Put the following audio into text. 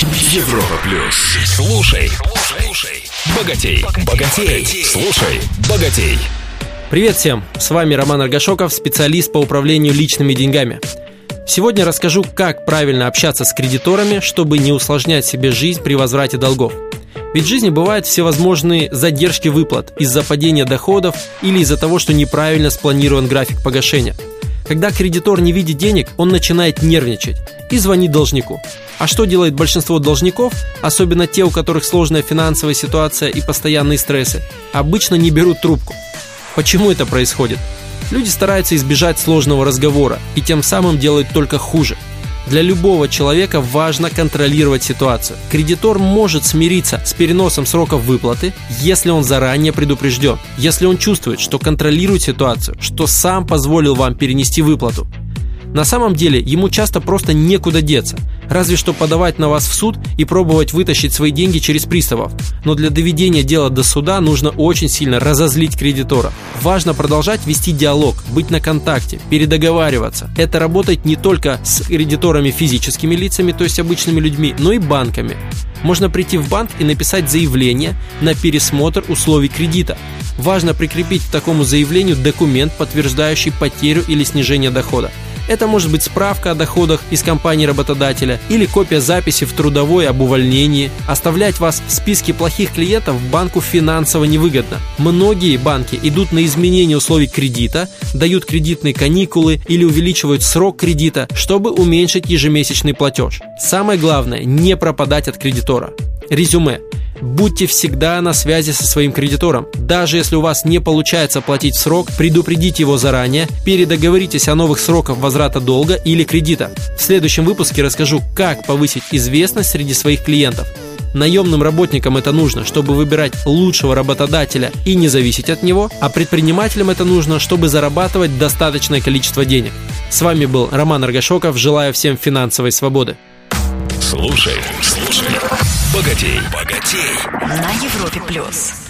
Европа плюс. Слушай, слушай, богатей, богатей, слушай, богатей. Привет всем! С вами Роман Аргашоков, специалист по управлению личными деньгами. Сегодня расскажу, как правильно общаться с кредиторами, чтобы не усложнять себе жизнь при возврате долгов. Ведь в жизни бывают всевозможные задержки выплат из-за падения доходов или из-за того, что неправильно спланирован график погашения. Когда кредитор не видит денег, он начинает нервничать и звонит должнику. А что делает большинство должников, особенно те, у которых сложная финансовая ситуация и постоянные стрессы, обычно не берут трубку. Почему это происходит? Люди стараются избежать сложного разговора и тем самым делают только хуже – для любого человека важно контролировать ситуацию. Кредитор может смириться с переносом сроков выплаты, если он заранее предупрежден, если он чувствует, что контролирует ситуацию, что сам позволил вам перенести выплату. На самом деле ему часто просто некуда деться, разве что подавать на вас в суд и пробовать вытащить свои деньги через приставов. Но для доведения дела до суда нужно очень сильно разозлить кредитора. Важно продолжать вести диалог, быть на контакте, передоговариваться. Это работает не только с кредиторами физическими лицами, то есть обычными людьми, но и банками. Можно прийти в банк и написать заявление на пересмотр условий кредита. Важно прикрепить к такому заявлению документ, подтверждающий потерю или снижение дохода. Это может быть справка о доходах из компании работодателя или копия записи в трудовой об увольнении. Оставлять вас в списке плохих клиентов банку финансово невыгодно. Многие банки идут на изменение условий кредита, дают кредитные каникулы или увеличивают срок кредита, чтобы уменьшить ежемесячный платеж. Самое главное – не пропадать от кредитора. Резюме. Будьте всегда на связи со своим кредитором. Даже если у вас не получается платить в срок, предупредите его заранее, передоговоритесь о новых сроках возврата долга или кредита. В следующем выпуске расскажу, как повысить известность среди своих клиентов. Наемным работникам это нужно, чтобы выбирать лучшего работодателя и не зависеть от него, а предпринимателям это нужно, чтобы зарабатывать достаточное количество денег. С вами был Роман Аргашоков. Желаю всем финансовой свободы. Слушай, слушай, богатей, богатей. На Европе плюс.